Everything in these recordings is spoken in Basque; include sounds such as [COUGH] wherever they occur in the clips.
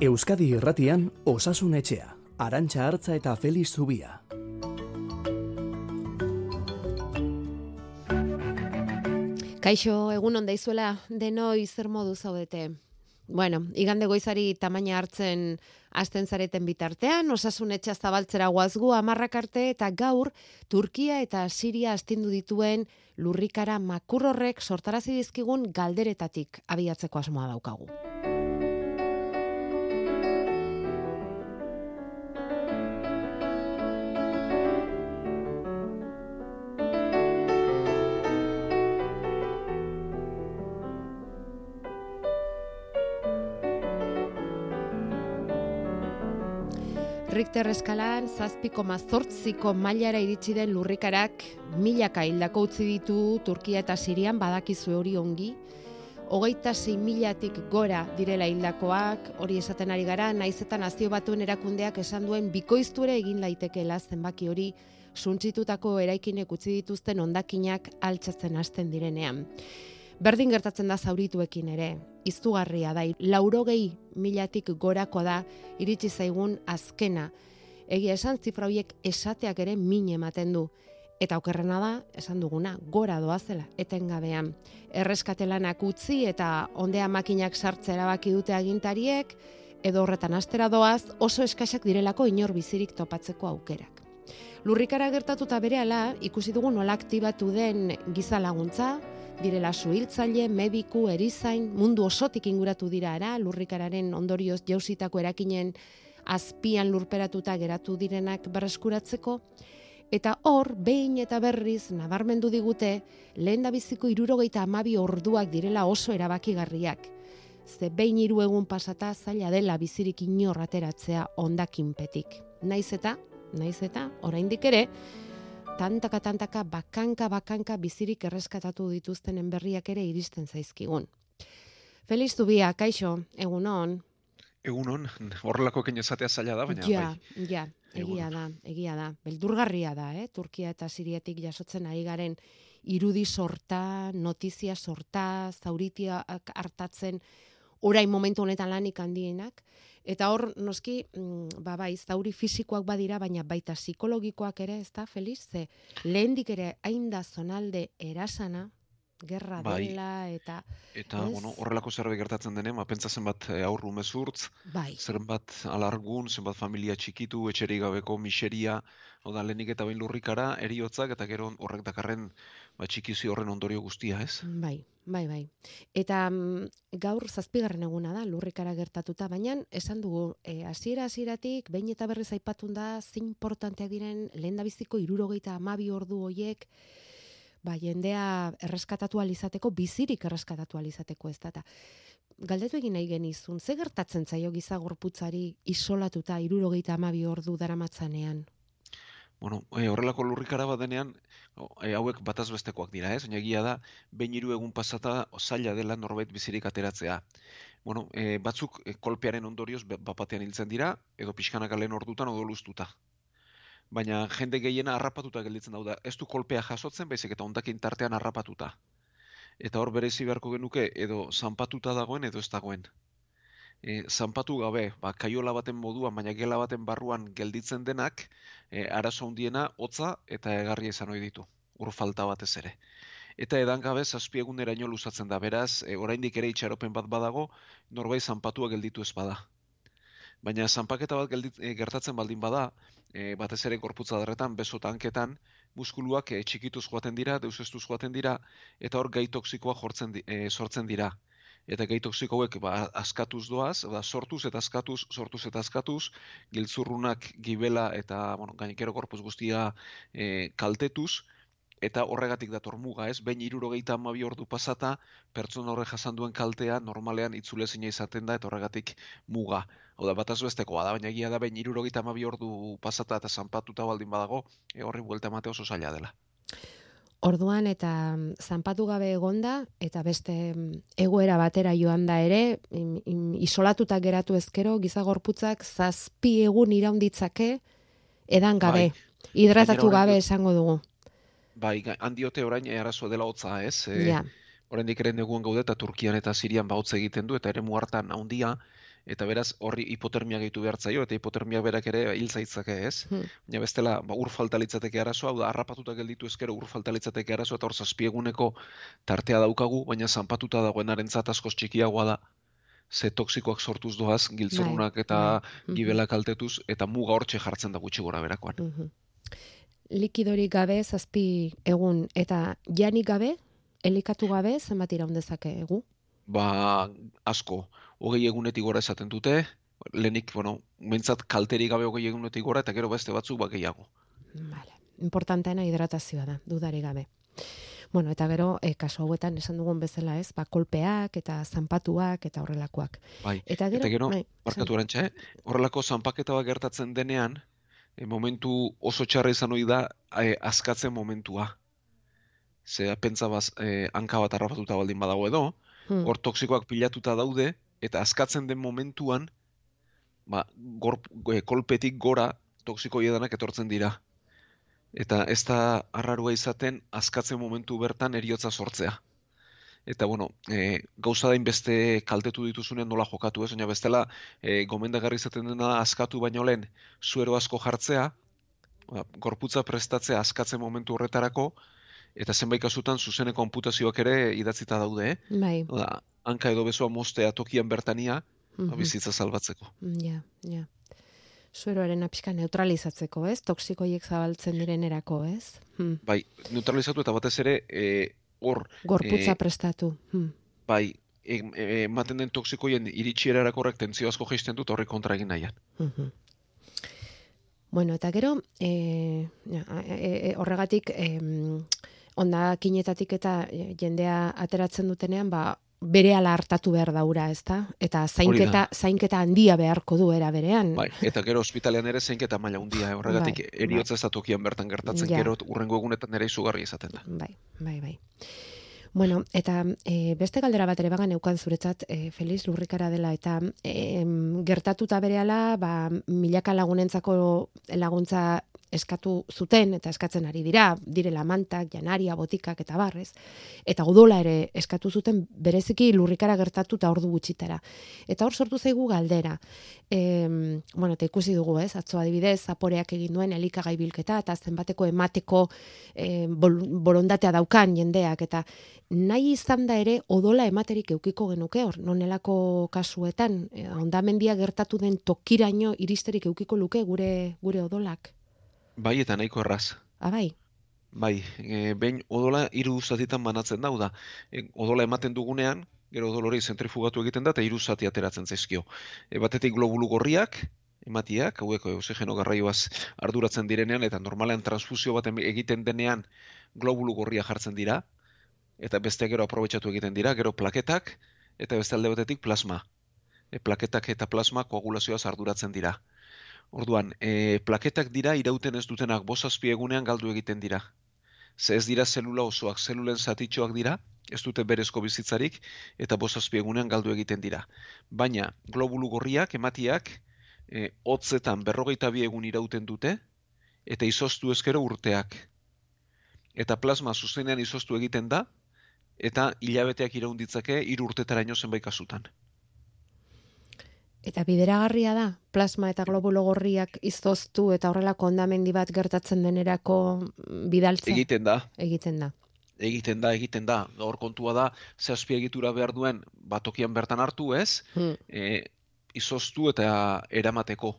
Euskadi Irratian Osasun Etxea, Arantxa Hartza eta Feliz Zubia. Kaixo, egun onda izuela, denoi zer modu zaudete. Bueno, igande goizari tamaina hartzen hasten zareten bitartean, osasun etxa zabaltzera guazgu amarrak arte eta gaur Turkia eta Siria astindu dituen lurrikara makurrorrek sortarazi dizkigun galderetatik abiatzeko asmoa daukagu. Richter eskalan zazpiko mazortziko mailara iritsi den lurrikarak milaka hildako utzi ditu Turkia eta Sirian badakizu hori ongi. Hogeita zei milatik gora direla hildakoak, hori esaten ari gara, naiz eta nazio batuen erakundeak esan duen bikoizture egin laitekeela zenbaki hori suntzitutako eraikinek utzi dituzten ondakinak altxatzen hasten direnean. Berdin gertatzen da zaurituekin ere, izugarria da, laurogei milatik gorako da, iritsi zaigun azkena. Egia esan, zifra horiek esateak ere min ematen du. Eta okerrena da, esan duguna, gora doazela, etengabean. Erreskatelanak utzi eta ondea makinak sartzea erabaki dute agintariek, edo horretan astera doaz, oso eskasak direlako inor bizirik topatzeko aukerak. Lurrikara gertatuta berehala, ikusi dugu nola aktibatu den giza laguntza, direla suhiltzaile, mediku, erizain, mundu osotik inguratu dira ara, lurrikararen ondorioz jausitako erakinen azpian lurperatuta geratu direnak berreskuratzeko, eta hor, behin eta berriz, nabarmendu digute, lehen da biziko irurogeita amabi orduak direla oso erabakigarriak. Ze behin hiru egun pasata zaila dela bizirik inorrateratzea ondakinpetik. Naiz eta, naiz eta, oraindik ere, tantaka tantaka bakanka bakanka bizirik erreskatatu dituztenen berriak ere iristen zaizkigun. Feliz Zubia, kaixo, egunon. Egunon, [LAUGHS] horrelako kein esatea zaila da, baina ja, bai. Ja, egia da, egia da. Beldurgarria da, eh? Turkia eta Siriatik jasotzen ari garen irudi sorta, notizia sorta, zauritia hartatzen, orain momentu honetan lanik handienak. Eta hor, noski, mm, ba, bai, zauri fisikoak badira, baina baita psikologikoak ere, ez da, Feliz? Ze, lehendik ere, hain da zonalde erasana, gerra Bai. dela, eta... Eta, Ez? bueno, horrelako zerbait gertatzen denean, ba, pentsa zenbat eh, aurru mezurtz, Bai, zenbat alargun, zenbat familia txikitu, etxerik gabeko miseria, hau da, lehenik eta behin lurrikara, eriotzak, eta gero horrek dakarren ba, txikizi horren ondorio guztia, ez? bai, bai, bai. Eta mm, gaur zazpigarren eguna da, lurrikara gertatuta, baina esan dugu, e, hasiera hasieratik behin eta berriz aipatun da, zein importanteak diren, lehen da biziko irurogeita amabi ordu hoiek, ba, jendea erreskatatu alizateko, bizirik erreskatatu alizateko ez da. Eta galdetu egin nahi genizun, ze gertatzen zaio giza gorputzari isolatuta irurogeita amabi ordu daramatzanean? Bueno, e, horrelako lurrikara bat denean, e, hauek bataz bestekoak dira, ez? Baina egia da, behin hiru egun pasata zaila dela norbait bizirik ateratzea. Bueno, e, batzuk e, kolpearen ondorioz bapatean hiltzen dira, edo pixkanaka lehen ordutan odo luztuta. Baina jende gehiena harrapatuta gelditzen dauda. Ez du kolpea jasotzen, baizik eta ondakin tartean harrapatuta. Eta hor berezi beharko genuke, edo zanpatuta dagoen, edo ez dagoen. E, zanpatu gabe, ba, kaiola baten moduan, baina gela baten barruan gelditzen denak, e, arazo handiena hotza eta egarria izan ohi ditu. Ur falta batez ere. Eta edan gabe zazpi eguneraino luzatzen da. Beraz, e, oraindik ere itxaropen bat badago, norbait zanpatua gelditu ez bada. Baina zanpaketa bat geldit, e, gertatzen baldin bada, e, batez ere gorputza darretan, beso eta hanketan, muskuluak e, txikituz joaten dira, deusestuz joaten dira, eta hor gai toksikoa jortzen, e, sortzen dira. Eta gai toksiko hauek ba, askatuz doaz, da, sortuz eta askatuz, sortuz eta askatuz, giltzurrunak gibela eta bueno, gainekero korpus guztia e, kaltetuz, eta horregatik dator muga, ez? Behin hirurogeita hamabi ordu pasata, pertsona horrek jasan duen kaltea normalean itzulezina izaten da, eta horregatik muga. Hau da, bataz bestekoa da, baina egia da behin hirurogeita hamabi ordu pasata eta zanpatuta baldin badago, e, horri buelta emate oso zaila dela. Orduan eta mm, zanpatu gabe egonda eta beste mm, egoera batera joan da ere, im, im, isolatuta geratu ezkero giza gorputzak zazpi egun iraunditzake edan gabe. Hidratatu Gainera gabe esango dugu. Bai, handiote orain e, arazoa dela hotza, ez? E, Ja, oraindik ere neguan gaude eta Turkian eta Sirian ba hotz egiten du eta ere hartan handia eta beraz horri hipotermia gehitu behar zaio, eta hipotermia berak ere hil zaitzake ez. Hmm. Baina bestela, ba, ur falta litzateke arazoa, hau da, harrapatuta gelditu ezkero ur falta litzateke arazoa, eta hor zazpieguneko tartea daukagu, baina zanpatuta dagoenaren askoz txikiagoa da, ze toksikoak sortuz doaz, giltzorunak Bai, eta bai. Mhm. gibelak kaltetuz, eta muga hortxe jartzen da gutxi gora berakoan. Mhm. Likidorik gabe, zazpi egun, eta janik gabe, elikatu gabe, zenbat iraun dezake egu? Ba, asko, hogei egunetik gora esaten dute, lehenik, bueno, mentzat kalterik gabe hogei egunetik gora, eta gero beste batzuk ba gehiago. Vale. Importanteena hidratazioa da, dudari gabe. Bueno, eta gero, e, kasu hauetan esan dugun bezala ez, ba, kolpeak eta zanpatuak eta horrelakoak. Bai, Eta gero, eta gero, bai, barkatu erantxa, eh? horrelako zanpaketa bat gertatzen denean, e, momentu oso txarra izan hori da, e, askatzen momentua. Ze, pentsa baz, e, hanka bat harrapatuta baldin badago edo, Hmm. hor toksikoak pilatuta daude, eta askatzen den momentuan, ba, gor, e, kolpetik gora toksiko edanak etortzen dira. Eta ez da arrarua izaten askatzen momentu bertan eriotza sortzea. Eta, bueno, e, gauza da beste kaltetu dituzunen nola jokatu ez, baina bestela e, gomendagarri izaten dena askatu baino lehen zuero asko jartzea, ba, gorputza prestatzea askatzen momentu horretarako, eta zenbait kasutan zuzeneko konputazioak ere idatzita daude, eh? Bai. Oda, hanka edo besoa mostea tokian bertania, ba, mhm. bizitza salbatzeko. Ja, ja. Sueroaren apixka neutralizatzeko, ez? Toksikoiek zabaltzen direnerako, ez? Hmm. Bai, neutralizatu eta batez ere, e, hor, Gorputza Eh, prestatu. Hmm. bai, em- e- ematen den toksikoien iritsierarako horrek tentzio asko jaisten dut horrek kontra egin nahian. Mhm. Bueno, eta gero, e, ja, e, e, horregatik, e, ondakinetatik eta e, jendea ateratzen dutenean, ba, bere ala hartatu behar daura, ezta? Eta zainketa, zainketa handia beharko du era berean. Bai, eta gero ospitalean ere zeinketa maila handia, eh, horregatik Bai, eriotza da tokian bertan gertatzen, Ja. gero urrengo egunetan ere izugarri izaten da. Bai, bai, bai. Bueno, eta e, beste galdera bat ere bagan neukan zuretzat e, Feliz Lurrikara dela eta e, gertatuta berehala ba, milaka lagunentzako laguntza eskatu zuten eta eskatzen ari dira, direla mantak, janaria, botikak eta barrez. Eta udola ere eskatu zuten bereziki lurrikara gertatuta ordu gutxitara. Eta hor sortu zaigu galdera. E, bueno, eta ikusi dugu, ez? Atzo adibidez, zaporeak egin duen elikagai bilketa eta zenbateko emateko e, borondatea daukan jendeak eta nahi izan da ere odola ematerik eukiko genuke hor, nonelako kasuetan, e, ondamendia gertatu den tokiraino iristerik eukiko luke gure gure odolak. Bai, eta nahiko erraz. Abai, Bai, e, behin odola hiru zatitan banatzen dau da. E, odola ematen dugunean, gero odol hori zentrifugatu egiten da eta hiru zati ateratzen zaizkio. E, batetik globulu gorriak, ematiak, hauek oxigeno garraioaz arduratzen direnean eta normalean transfusio bat egiten denean globulu gorria jartzen dira eta beste gero aprobetxatu egiten dira, gero plaketak eta beste alde batetik plasma. E, plaketak eta plasma koagulazioaz arduratzen dira. Orduan, e, plaketak dira irauten ez dutenak bosazpi egunean galdu egiten dira. Ze ez dira zelula osoak, zelulen zatitxoak dira, ez dute berezko bizitzarik, eta bosazpi egunean galdu egiten dira. Baina, globulu gorriak, ematiak, e, hotzetan berrogeita bi egun irauten dute, eta izoztu ezkero urteak. Eta plasma zuzenean izoztu egiten da, eta hilabeteak iraun ditzake hiru urtetaraino zenbait kasutan. Eta bideragarria da plasma eta globulo gorriak izoztu eta horrelako ondamendi bat gertatzen denerako mm, bidaltza Egiten da, egiten da. egiten da, egiten da. Gaur kontua da, ze azpiegitura behar duen, batokian bertan hartu ez, Hmm. e, izoztu eta eramateko.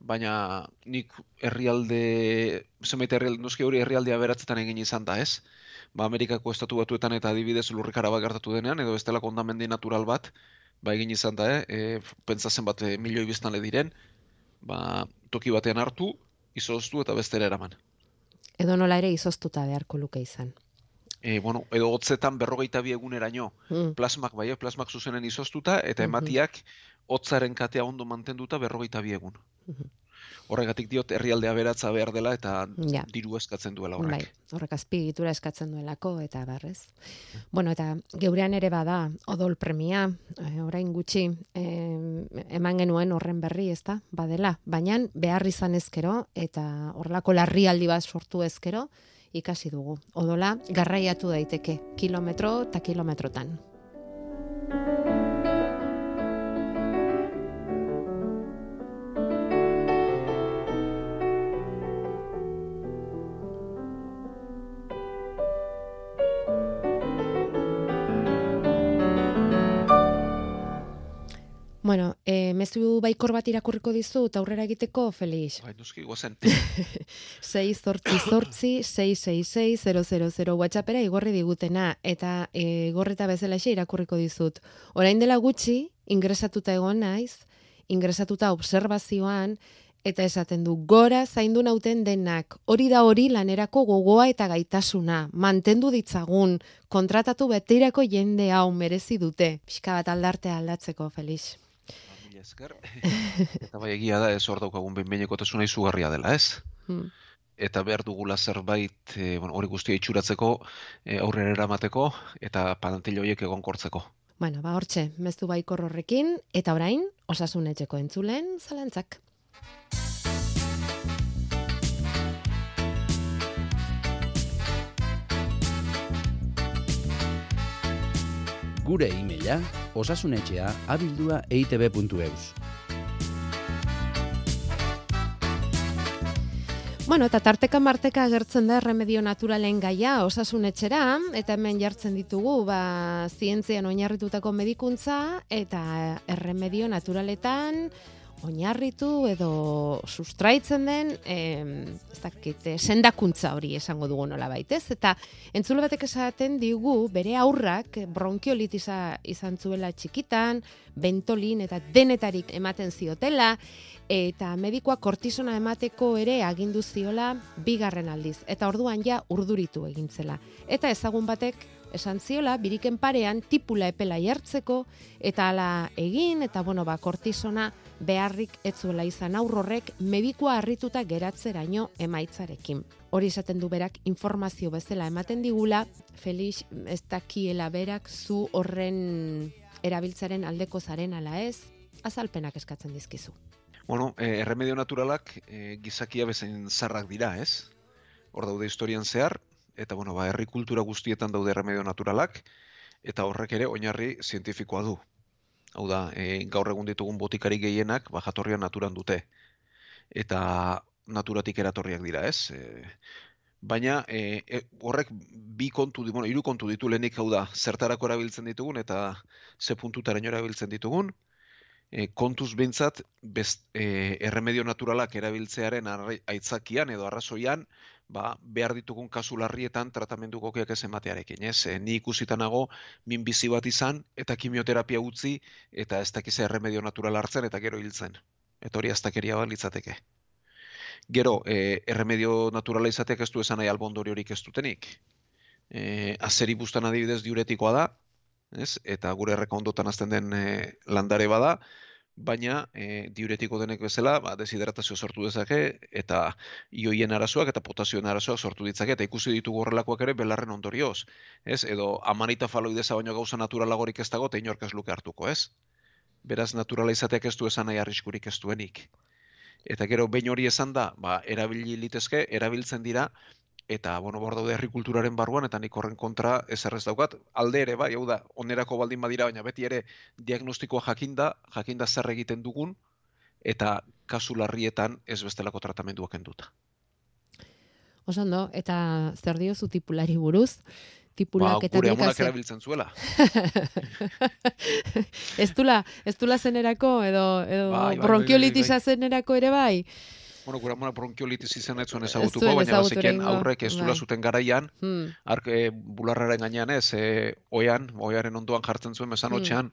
Baina nik herrialde, zenbait herrialde, noski hori herrialdea beratzetan egin izan da, ez? Ba, Amerikako estatu batuetan eta adibidez lurrikara bat gertatu denean, edo bestelako ondamendi natural bat, ba egin izan da, eh? E, pentsa zenbat e, milioi biztanle diren, ba, toki batean hartu, izoztu eta bestera eraman. Edo nola ere izoztuta beharko luke izan. E, bueno, edo hotzetan berrogeita bi eguneraino, Hmm. plasmak bai, eh, plasmak zuzenen izoztuta, eta Mhm. ematiak hotzaren katea ondo mantenduta berrogeita bi egun. Mhm. Horregatik diot herrialdea beratza behar dela eta Ja. diru eskatzen duela Bai, horrek. horrek azpiegitura eskatzen duelako eta barrez. Bueno, eta geurean ere bada odol premia, e, orain gutxi e, eman genuen horren berri, ezta? Badela, baina behar izan ezkero eta horrelako larrialdi bat sortu ezkero ikasi dugu. Odola garraiatu daiteke kilometro eta kilometrotan. Bueno, e, mezu baikor bat irakurriko dizut aurrera egiteko, Felix. Bai, noski, guazen. 6 [LAUGHS] zortzi zortzi, 666 WhatsAppera igorri digutena, eta e, igorreta bezala irakurriko dizut. Orain dela gutxi, ingresatuta egon naiz, ingresatuta observazioan, eta esaten du, gora zaindu nauten denak, hori da hori lanerako gogoa eta gaitasuna, mantendu ditzagun, kontratatu betirako jende hau merezi dute, pixka bat aldartea aldatzeko, Felix. Ba, esker. eta bai egia da, ez hor daukagun behinbeineko tasuna izugarria dela, ez? Hmm. Eta behar dugula zerbait, e, bueno, hori guztia itxuratzeko, e, aurrera eramateko, eta padantiloiek egon kortzeko. Bueno, ba, hortxe, meztu baikor horrekin, eta orain, osasunetxeko entzulen, zalantzak. Gure e-maila osasunetxea abildua eitb.eus. Bueno, eta tarteka marteka agertzen da remedio naturalen gaia osasunetxera, eta hemen jartzen ditugu, ba, zientzian oinarritutako medikuntza, eta erremedio naturaletan, oinarritu edo sustraitzen den eh, ez dakit, sendakuntza hori esango dugu nola baitez. Eta entzule batek esaten digu bere aurrak bronkiolitiza izan zuela txikitan, bentolin eta denetarik ematen ziotela, eta medikoa kortisona emateko ere agindu ziola bigarren aldiz. Eta orduan ja urduritu egintzela. Eta ezagun batek esan ziola, biriken parean tipula epela jartzeko, eta ala egin, eta bueno, ba, kortisona beharrik etzuela izan aurrorrek medikua harrituta geratzeraino emaitzarekin. Hori esaten du berak informazio bezala ematen digula, Felix ez dakiela berak zu horren erabiltzaren aldeko zaren ala ez, azalpenak eskatzen dizkizu. Bueno, eh, erremedio naturalak eh, gizakia bezain zarrak dira, ez? Hor daude historian zehar, eta bueno, ba, herri kultura guztietan daude remedio naturalak, eta horrek ere oinarri zientifikoa du. Hau da, e, gaur egun ditugun botikari gehienak, ba, jatorria naturan dute. Eta naturatik eratorriak dira, ez? E, baina e, e, horrek bi kontu, bueno, hiru kontu ditu lehenik hau da, zertarako erabiltzen ditugun eta ze puntutaren erabiltzen ditugun. E, kontuz behintzat, best, e, erremedio naturalak erabiltzearen aitzakian edo arrazoian, ba, behar ditugun kasu larrietan tratamendu gokiak ez ematearekin, ez? E, ni ikusitanago min bizi bat izan eta kimioterapia utzi eta ez dakiz erremedio natural hartzen eta gero hiltzen. Eta hori aztakeria bat litzateke. Gero, e, erremedio naturala izateak ez du esan nahi albondori horik ez dutenik. E, azeri bustan adibidez diuretikoa da, ez? eta gure erreka ondotan azten den e, landare bada, baina e, diuretiko denek bezala, ba, desidratazio sortu dezake, eta ioien arazoak eta potazioen arazoak sortu ditzake, eta ikusi ditugu horrelakoak ere belarren ondorioz. Ez? Edo amanita faloideza baino gauza naturalagorik ez dago, eta inork ez luke hartuko, ez? Beraz, naturala izateak ez du esan nahi arriskurik ez duenik. Eta gero, behin hori esan da, ba, erabili litezke, erabiltzen dira, eta bueno, bor daude agrikulturaren barruan eta nik horren kontra ez errez daukat. Alde ere, bai, hau da, onerako baldin badira, baina beti ere diagnostikoa jakinda, jakinda zer egiten dugun, eta kasu larrietan ez bestelako tratamenduak enduta. Osando, eta zer diozu tipulari buruz? tipulak ba, eta gure amonak erabiltzen zuela. [LAUGHS] ez dula, ez dula zenerako, edo, edo bai, bai, bai bronkiolitisa bai, bai, zenerako ere bai? Bueno, gura mona bronkiolitis izan ez zuen ezagutuko, baina bazeken aurrek ez dula bai. zuten garaian, hmm. ark e, bularraren gainean ez, e, oian, oiaren ondoan jartzen zuen mesan hmm.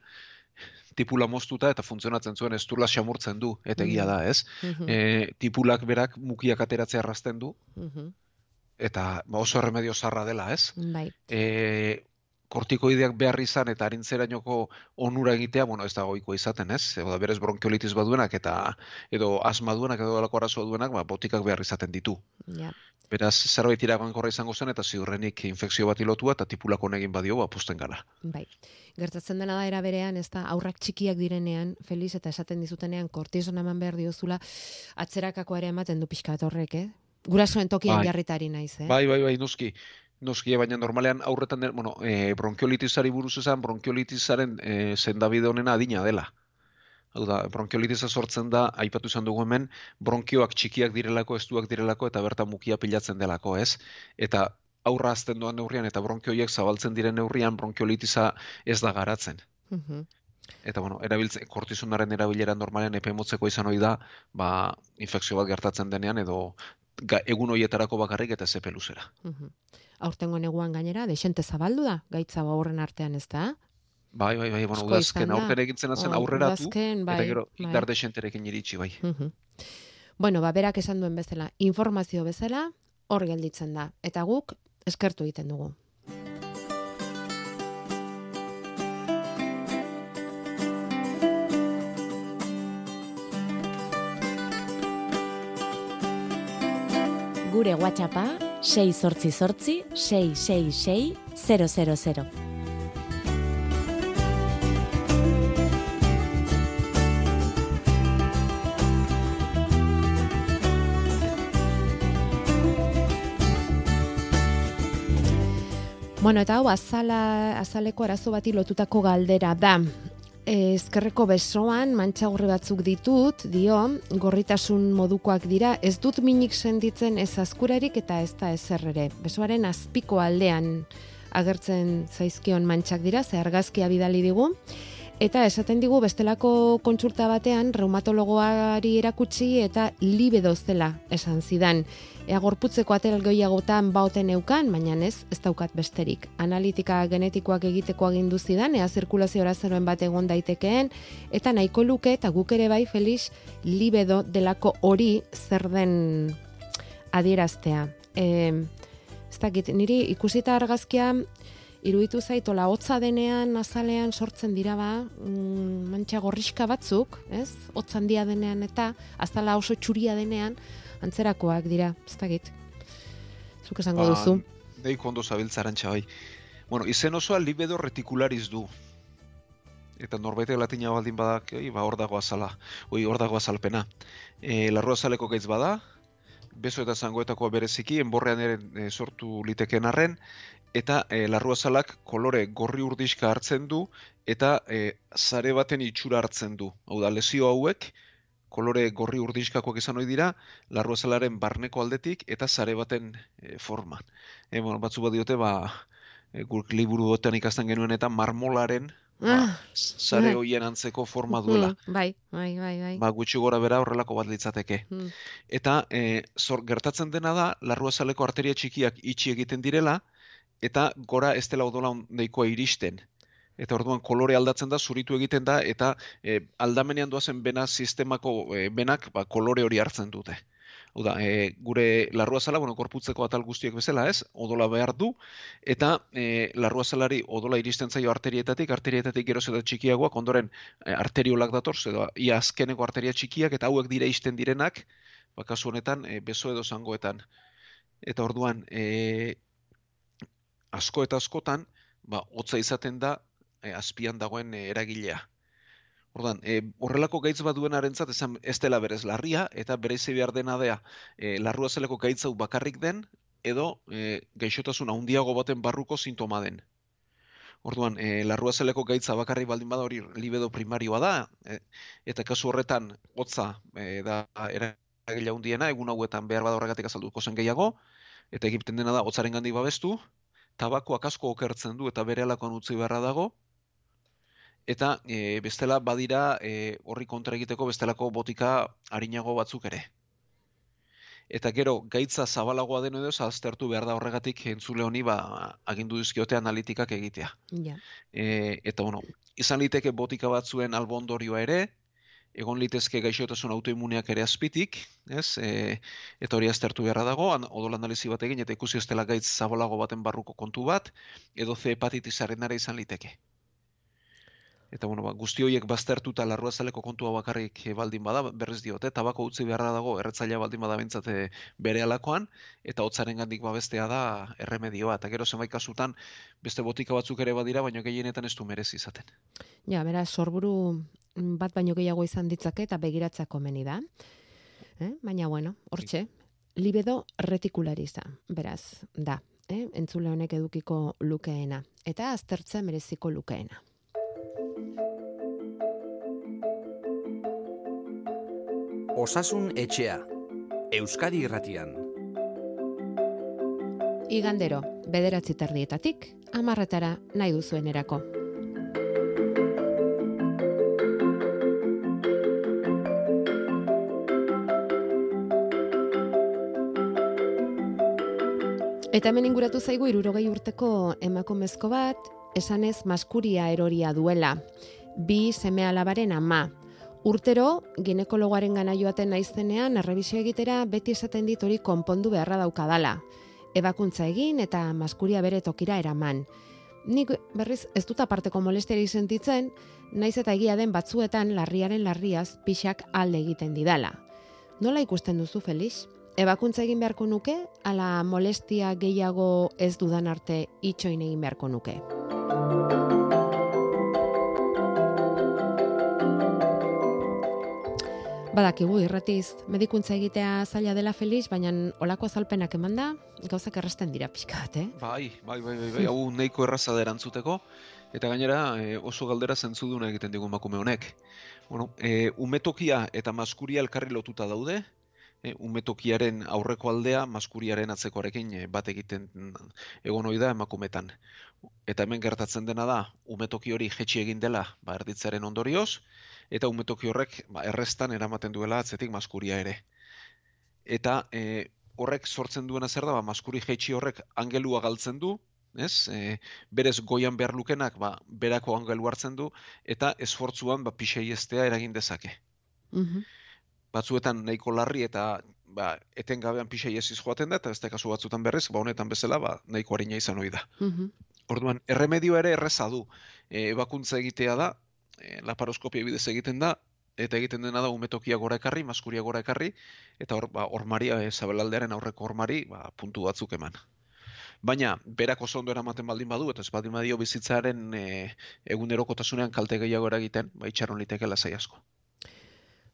tipula moztuta eta funtzionatzen zuen ez dula xamurtzen du, eta egia hmm. da, ez? Hmm. E, tipulak berak mukiak ateratzea errazten du, hmm. eta oso remedio zarra dela, ez? Bai. E, kortikoideak behar izan eta arintzerainoko onura egitea, bueno, ez da goiko izaten, ez? Ego da berez bronkiolitis baduenak eta edo asma duenak edo alako arazoa duenak, ba, botikak behar izaten ditu. Ja. Beraz, zerbait iragankorra izango zen eta ziurrenik infekzio bat ilotua eta tipulako negin badio, ba, posten gara. Bai. Gertatzen dena da era berean, ez da, aurrak txikiak direnean, Feliz, eta esaten dizutenean, kortizona eman behar diozula, atzerakako ere ematen du pixka horrek, eh? Gurasoen tokian bai. jarritari naiz, eh? Bai, bai, bai, nuski. Noski, baina normalean aurretan, bueno, e, bronkiolitisari buruz esan, bronkiolitisaren e, zendabide honena adina dela. Hau da, bronkiolitisa sortzen da, aipatu izan dugu hemen, bronkioak txikiak direlako, estuak direlako, eta bertan mukia pilatzen delako, ez? Eta aurra azten doan neurrian, eta bronkioiek zabaltzen diren neurrian, bronkiolitisa ez da garatzen. Eta, bueno, erabiltze, kortizonaren erabilera normalen epe motzeko izan hori da, ba, infekzio bat gertatzen denean, edo ga, egun horietarako bakarrik eta zepe luzera. Mhm. Aurtengo neguan gainera, desente zabaldu da, gaitza aurren artean ez da? Bai, bai, bai, bueno, udazken aurten egintzen zen Oh, aurreratu, udazken, bai, eta gero bai. indar desenterekin iritsi, bai. Mhm. Bueno, ba, berak esan duen bezala, informazio bezala, hor gelditzen da. Eta guk, eskertu egiten dugu. Gure WhatsAppa 688 666 000. Bueno, eta hau azala, azaleko arazo bati lotutako galdera da. Ezkerreko besoan mantxagurri batzuk ditut, dio, gorritasun modukoak dira, ez dut minik sentitzen ez azkurarik eta ez da ezer ere. Besoaren azpiko aldean agertzen zaizkion mantxak dira, ze argazkia bidali digu. Eta esaten digu bestelako kontsulta batean reumatologoari erakutsi eta libedo zela esan zidan. Ea gorputzeko ateral gehiagotan baoten eukan, baina ez, ez daukat besterik. Analitika genetikoak egiteko agindu zidan, ea zirkulazio arazoen bat egon daitekeen, eta nahiko luke, eta guk ere bai, Felix, libedo delako hori zer den adieraztea. E, ez dakit, niri ikusita argazkia, iruditu zaitola hotza denean azalean sortzen dira ba, mm, mantxa gorriska batzuk, ez? Hotz handia denean eta azala oso txuria denean antzerakoak dira, ez dakit. Zuk esango Ba, duzu. Deiko ondo zabiltza arantxa bai. Bueno, izen osoa libedo reticularis du. Eta norbaitek latina baldin badak, oi, ba hor dago azala, oi, hor dago azalpena. E, larru azaleko gaitz bada, beso eta zangoetako bereziki, enborrean ere e, sortu liteken arren, eta e, larru azalak kolore gorri urdixka hartzen du, eta e, zare baten itxura hartzen du. Hau da, lesio hauek, kolore gorri urdixkakoak izan ohi dira, larru azalaren barneko aldetik, eta zare baten e, forman. E, bueno, batzu badiote, ba, e, guk liburuetan ikasten genuen eta marmolaren Ah, zare bai. hoien antzeko forma duela. mm, bai, bai, bai, bai. Ba, gutxi gora bera horrelako bat litzateke. Mm, Eta e, zor, gertatzen dena da, larruazaleko arteria txikiak itxi egiten direla, eta gora ez dela odola nahikoa iristen. Eta orduan kolore aldatzen da, zuritu egiten da, eta e, aldamenean doazen bena sistemako e, benak ba, kolore hori hartzen dute. Hau da, e, gure larruazala, bueno, korputzeko atal guztiek bezala ez, odola behar du, eta e, larruazalari odola iristen zaio arterietatik, arterietatik geroz eta txikiagoak, ondoren e, arteriolak dator, edo ia azkeneko arteria txikiak, eta hauek dira isten direnak, ba, kasu honetan, e, beso edo zangoetan. Eta orduan, e, asko eta askotan, ba, hotza izaten da, e, azpian dagoen e, eragilea. Orduan, e, horrelako gaitz bat duenarentzat esan ez dela berez larria, eta berezi behar dena dea, e, larrua zeleko gaitz bakarrik den, edo e, gaixotasun handiago baten barruko sintoma den. Orduan, e, larrua zeleko gaitza bakarrik baldin bada hori libedo primarioa da, e, eta kasu horretan hotza e, da eragile handiena, egun hauetan behar bada horregatik azalduko zen gehiago, eta egiten dena da hotzaren gandik babestu, tabakoak asko okertzen du eta bere alakoan utzi beharra dago, eta e, bestela badira e, horri kontra egiteko bestelako botika arinago batzuk ere. Eta gero, gaitza zabalagoa den edo, aztertu behar da horregatik entzule honi ba, agindu dizkiote analitikak egitea. ja. E, eta bueno, izan liteke botika batzuen albondorioa ere, egon litezke gaixotasun autoimmuneak ere azpitik, ez? E, eta hori aztertu beharra dago, an, odol analizi bat egin, eta ikusi ez dela gaitz zabalago baten barruko kontu bat, edo C hepatitisaren izan liteke. Eta bueno, ba, guzti horiek baztertuta larruazaleko kontua bakarrik eh, baldin bada, berriz diote, tabako utzi beharra dago erretzailea baldin bada bintzate bere alakoan, eta hotzaren gandik babestea da erremedioa. Eta gero zenbait kasutan beste botika batzuk ere badira, baina gehienetan ez du merezi izaten. Ja, beraz, sorburu bat baino gehiago izan ditzake eta begiratzea komeni da. Eh? Baina, bueno, hortxe, libedo retikulariza, beraz, da. Eh? Entzule honek edukiko lukeena. Eta aztertzea mereziko lukeena. Osasun etxea, Euskadi irratian. Igandero, bederatzi tardietatik, amarretara nahi duzuen erako. Eta hemen inguratu zaigu irurogei urteko emakumezko bat, esanez maskuria eroria duela. Bi seme alabaren ama. Urtero, ginekologoaren gana joaten naizenean, errebisio egitera beti esaten dit hori konpondu beharra daukadala. Ebakuntza egin eta maskuria bere tokira eraman. Nik berriz ez dut aparteko molestiari sentitzen, naiz eta egia den batzuetan larriaren larriaz pixak alde egiten didala. Nola ikusten duzu, Felix? Ebakuntza egin beharko nuke, ala molestia gehiago ez dudan arte itxoin egin beharko nuke. Badakigu irratiz, medikuntza egitea zaila dela Felix, baina olako azalpenak emanda, gauzak errasten dira pixka bat, eh? Bai, bai, bai, bai, bai, hau nahiko erraza da erantzuteko, eta gainera eh, oso galdera zentzuduna egiten digu emakume honek. Bueno, e, umetokia eta maskuria elkarri lotuta daude, e, umetokiaren aurreko aldea maskuriaren atzekoarekin e, bat egiten egon ohi da emakumetan. Eta hemen gertatzen dena da, umetoki hori jetxi egin dela, ba, erditzaren ondorioz, eta umetoki horrek ba, errestan eramaten duela atzetik maskuria ere. Eta e, horrek sortzen duena zer da, ba, maskuri jeitsi horrek angelua galtzen du, ez? E, berez goian behar lukenak, ba, berako angelu hartzen du, eta esfortzuan ba, pixei estea eragin dezake. Mhm. Batzuetan nahiko larri eta ba, etengabean pixei eziz joaten da, eta beste kasu batzuetan berriz, ba, honetan bezala, ba, nahiko harina izan ohi da. Mhm. Orduan, erremedio ere erreza du. E, ebakuntza egitea da, e, laparoskopia bidez egiten da, eta egiten dena da umetokia gora ekarri, maskuria gora ekarri, eta hor, ba, ormaria, e, zabelaldearen aurreko ormari, ba, puntu batzuk eman. Baina, berak oso ondo eramaten baldin badu, eta ez baldin badio bizitzaren e, egunerokotasunean kalte gehiago eragiten, ba, itxaron liteke lasai asko.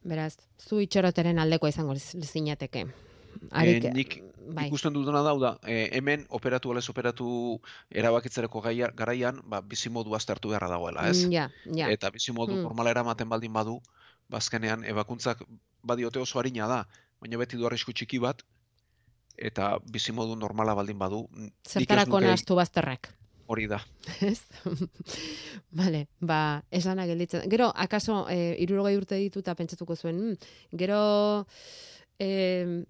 Beraz, zu itxoroteren aldeko izango zinateke. E, Harik, nik bai. ikusten dudana da, hau da, e, hemen operatu alez operatu erabakitzereko garaian, ba, bizimodu aztertu beharra dagoela, ez? Mm, Ja, ja. eta bizimodu Hmm. normala eramaten baldin badu, bazkenean ebakuntzak badiote oso harina da, baina beti du arrisku txiki bat, eta bizimodu normala baldin badu, Zertarako nuke nahastu bazterrak. Hori da. [LAUGHS] Ez? [LAUGHS] Vale, ba, esana gelditzen. Gero, akaso, e, irurogei urte dituta pentsatuko zuen, mm, gero, e,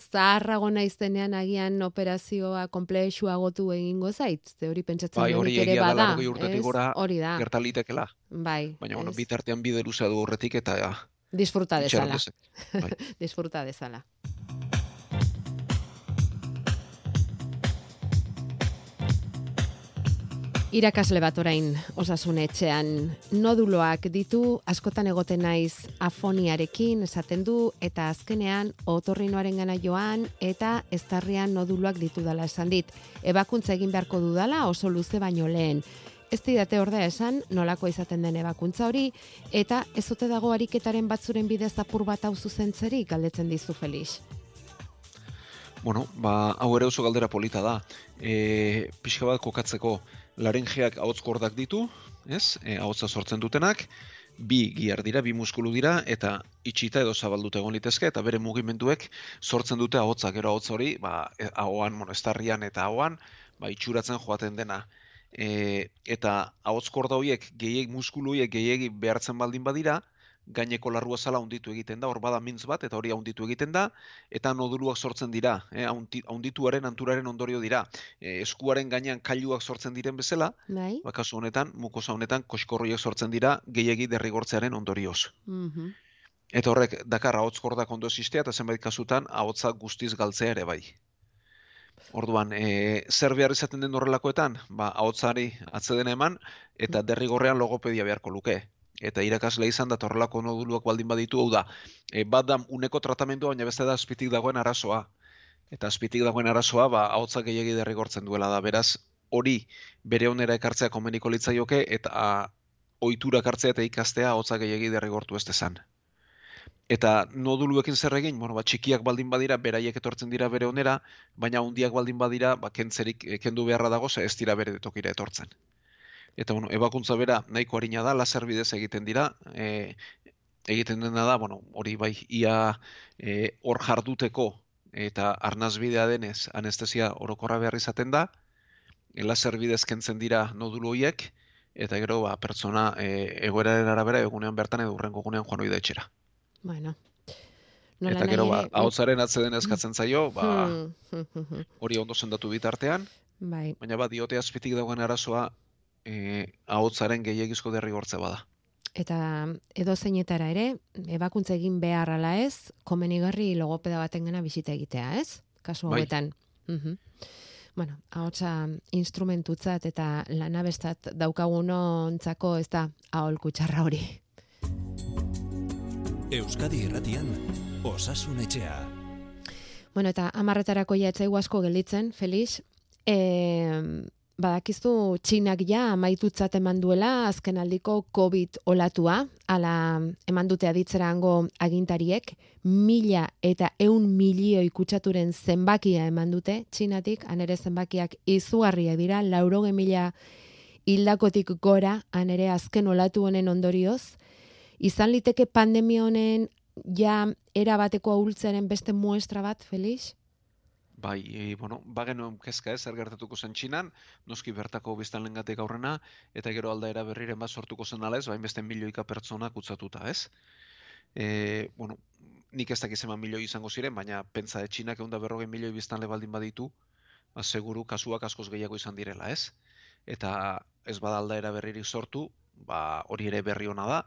zaharrago naizenean agian operazioa komplexuagotu egingo zait, ze hori pentsatzen Bai, hori ere egia da, bada, laurogei urtetik gora Hori da, Gerta litekela, bai, baina bueno, bitartean bide luzea du horretik eta ja, disfruta dezala. Bai. [LAUGHS] disfruta dezala. Irakasle bat orain osasun etxean noduloak ditu askotan egoten naiz afoniarekin esaten du eta azkenean otorrinoaren gana joan eta eztarrian noduloak ditu dala esan dit. Ebakuntza egin beharko dudala oso luze baino lehen. Ez didate ordea esan nolako izaten den ebakuntza hori eta ez ote dago ariketaren batzuren bidez apur bat hau zuzentzerik galdetzen dizu Felix. Bueno, ba, hau ere oso galdera polita da. E, pixka bat kokatzeko laringeak ahotzkordak ditu, ez? E, ahotsa sortzen dutenak, bi gihar dira, bi muskulu dira, eta itxita edo zabalduta egon litezke, eta bere mugimenduek sortzen dute ahotsa, gero ahotsa hori, ba, e, ahoan, monestarrian eta ahoan, ba, itxuratzen joaten dena. E, eta ahotzkorda horiek, gehiek muskulu horiek gehiegi behartzen baldin badira, gaineko larrua zala hunditu egiten da, hor bada mintz bat, eta hori hunditu egiten da, eta noduluak sortzen dira, eh, haundituaren anturaren ondorio dira. E, eskuaren gainean kailuak sortzen diren bezala, Bai? ba, kasu honetan, mukosa honetan, koskorroiek sortzen dira gehiegi derrigortzearen ondorioz. Mhm. Eta horrek dakar ahotzkordak ondo existea eta zenbait kasutan ahotsa guztiz galtzea ere bai. Orduan, e, zer behar izaten den horrelakoetan? Ba, ahotsari atzedena eman eta derrigorrean logopedia beharko luke. Eta irakasle izan da eta horrelako noduluak baldin baditu hau da. E, bat da uneko tratamendua, baina beste da azpitik dagoen arazoa. Eta azpitik dagoen arazoa, ba, ahotsa gehiegi derrigortzen duela da. Beraz, hori bere onera ekartzea komeniko litzaioke eta a, ohiturak hartzea eta ikastea ahotsa gehiegi derrigortu ez dezan. Eta noduluekin zer egin, bueno, ba, txikiak baldin badira, beraiek etortzen dira bere onera, baina handiak baldin badira, ba, kentzerik eh, kendu beharra dago, ez dira bere tokira etortzen. Eta, bueno, ebakuntza bera nahiko harina da, laser bidez egiten dira, e, egiten dena da, bueno, hori bai, ia e, hor jarduteko eta arnazbidea denez anestesia orokorra behar izaten da, e, laser bidez kentzen dira nodulu horiek, eta gero, ba, pertsona e, egoeraren arabera egunean bertan edo urrengo egunean joan ohi da etxera. Bueno. Nola eta gero, ba, ahotzaren atzeden eskatzen zaio, ba, hmm. [LAUGHS] hori ondo sendatu bitartean, Bai, baina ba, diote azpitik dagoen arazoa, e, ahotzaren gehiagizko derrigortze bada. eta edo zeinetara ere, ebakuntza egin behar ala ez, komenigarri logopeda baten gana bisita egitea, ez? Kasu Bai. hauetan. Mhm. Bueno, ahotsa instrumentutzat eta lanabestat daukagunontzako ez da aholku txarra hori. Euskadi Irratian Osasun Etxea. Bueno, eta amarretarako ja etzaigu asko gelditzen, Felix. E, badakizu txinak ja amaitutzat eman duela azken aldiko COVID olatua, ala eman dute aditzera hango agintariek, mila eta eun milioi kutsaturen zenbakia eman dute txinatik, anere zenbakiak izugarriak dira, lauroge mila hildakotik gora, anere azken olatu honen ondorioz, izan liteke pandemia honen ja era bateko ahultzearen beste muestra bat, Felix? Bai, e, bueno, bagenuen kezka ez, zer gertatuko zen txinan, noski bertako biztanlengatik aurrena, eta gero aldaera berriren bat sortuko zen ez, bain beste milioika pertsona kutsatuta ez. E, bueno, nik ez dakiz eman milioi izango ziren, baina pentsa de txinak egun da berrogei milioi biztanle baldin baditu, ba, seguru kasuak askoz gehiago izan direla ez. Eta ez bada aldaera berririk sortu, ba, hori ere berri ona da,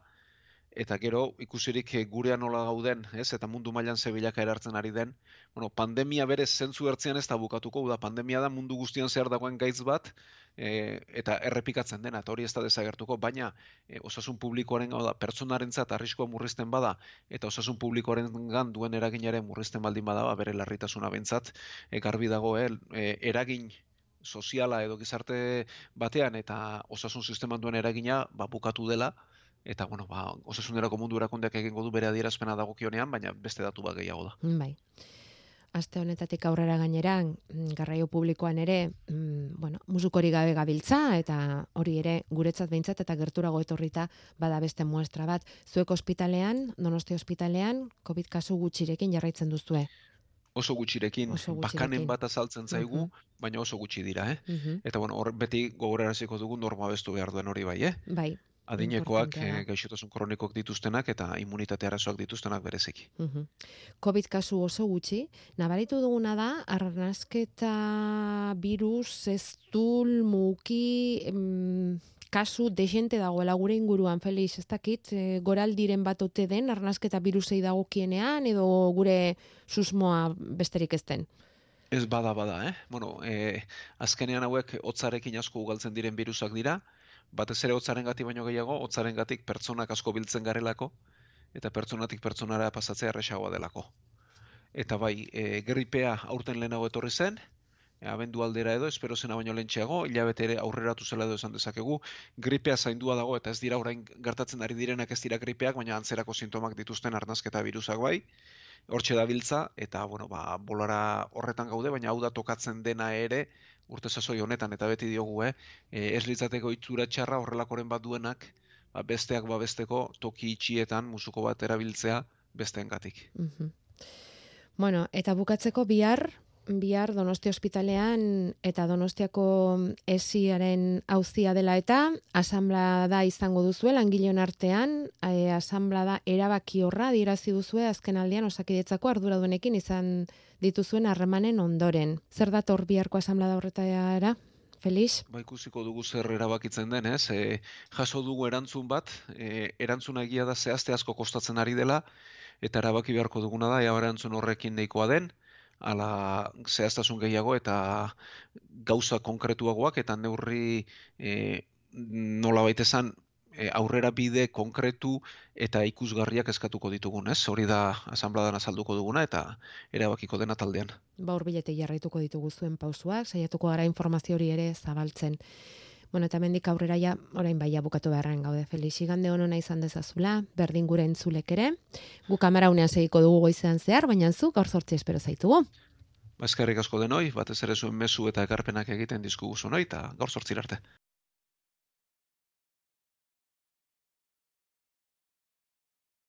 eta gero ikusirik eh, gurean nola gauden, ez? Eta mundu mailan ze bilakaera hartzen ari den, bueno, pandemia berez zentzu ertzean ez da bukatuko, da pandemia da mundu guztian zehar dagoen gaitz bat, e, eta errepikatzen dena, eta hori ez da desagertuko, baina e, osasun publikoaren hau da, pertsonarentzat arriskua murrizten bada, eta osasun publikoaren gan duen eraginaren murrizten baldin bada, ba, bere larritasuna bentzat, e, garbi dago, e, eragin soziala edo gizarte batean eta osasun sisteman duen eragina ba, bukatu dela, eta bueno, ba, osasunerako mundu erakundeak egingo du bere adierazpena dagokionean, baina beste datu bat gehiago da. Bai. Aste honetatik aurrera gainera, mm, garraio publikoan ere, mm, bueno, musukori gabe gabiltza, eta hori ere guretzat behintzat eta gerturago etorrita bada beste muestra bat. Zuek ospitalean, donosti ospitalean, COVID kasu gutxirekin jarraitzen duzue. Oso gutxirekin, Oso gutxirekin. bakanen bat azaltzen zaigu, Mhm. baina oso gutxi dira, eh? Mhm. Eta bueno, hor beti gogoraraziko dugu norma bestu behar duen hori bai, eh? Bai. Adinekoak, eh, gaixotasun kronikok dituztenak eta immunitate arazoak dituztenak bereziki. Mhm. COVID kasu oso gutxi, nabaritu duguna da, arnasketa virus, eztul, muki, em, kasu desente dagoela gure inguruan, Felix, ez dakit, e, goraldiren bat ote den, arnasketa virusei dagokienean, edo gure susmoa besterik ez den. Ez bada bada, eh? Bueno, eh, azkenean hauek hotzarekin asko ugaltzen diren virusak dira, batez ere hotzaren gati baino gehiago, hotzaren gatik pertsonak asko biltzen garelako, eta pertsonatik pertsonara pasatzea erresagoa delako. Eta bai, e, gripea aurten lehenago etorri zen, e, abendu aldera edo, espero zena baino lentxeago, hilabete ere aurreratu zela edo esan dezakegu, gripea zaindua dago eta ez dira orain gertatzen ari direnak ez dira gripeak, baina antzerako sintomak dituzten arnazketa virusak bai, hortxe dabiltza, eta, bueno, ba, bolara horretan gaude, baina hau da tokatzen dena ere, urte sasoi honetan, eta beti diogu, eh, e, ez litzateko itxura txarra horrelakoren bat duenak, ba, besteak babesteko toki itxietan musuko bat erabiltzea besteengatik. Mhm. Bueno, eta bukatzeko bihar, bihar Donosti ospitalean eta Donostiako esiaren auzia dela eta asamblada izango duzue langileon artean, e, asamblada erabaki horra dirazi duzue azken aldean osakidetzako arduradunekin izan dituzuen harremanen ondoren. Zer dator biharko asamblada horretara? Felix? Ba ikusiko dugu zer erabakitzen den, ez? E, jaso dugu erantzun bat, e, erantzuna egia da zehazte asko kostatzen ari dela, eta erabaki beharko duguna da, ea erantzun horrekin nahikoa den, ala zehaztasun gehiago eta gauza konkretuagoak eta neurri e, nola esan e, aurrera bide konkretu eta ikusgarriak eskatuko ditugun, ez? Hori da asanbladan azalduko duguna eta erabakiko dena taldean. Ba hurbiletik jarraituko ditugu zuen pausuak, saiatuko gara informazio hori ere zabaltzen. Bueno, eta mendik aurrera ja, orain baia bukatu beharren gaude, Felix, igande honona izan dezazula, berdin gure entzulek ere. Gu kamera unean segiko dugu goizean zehar, baina zu gaur sortzi espero zaitugu. Ba, eskerrik asko denoi, batez ere zuen mezu eta ekarpenak egiten dizkugu zonoi, eta gaur sortzir arte.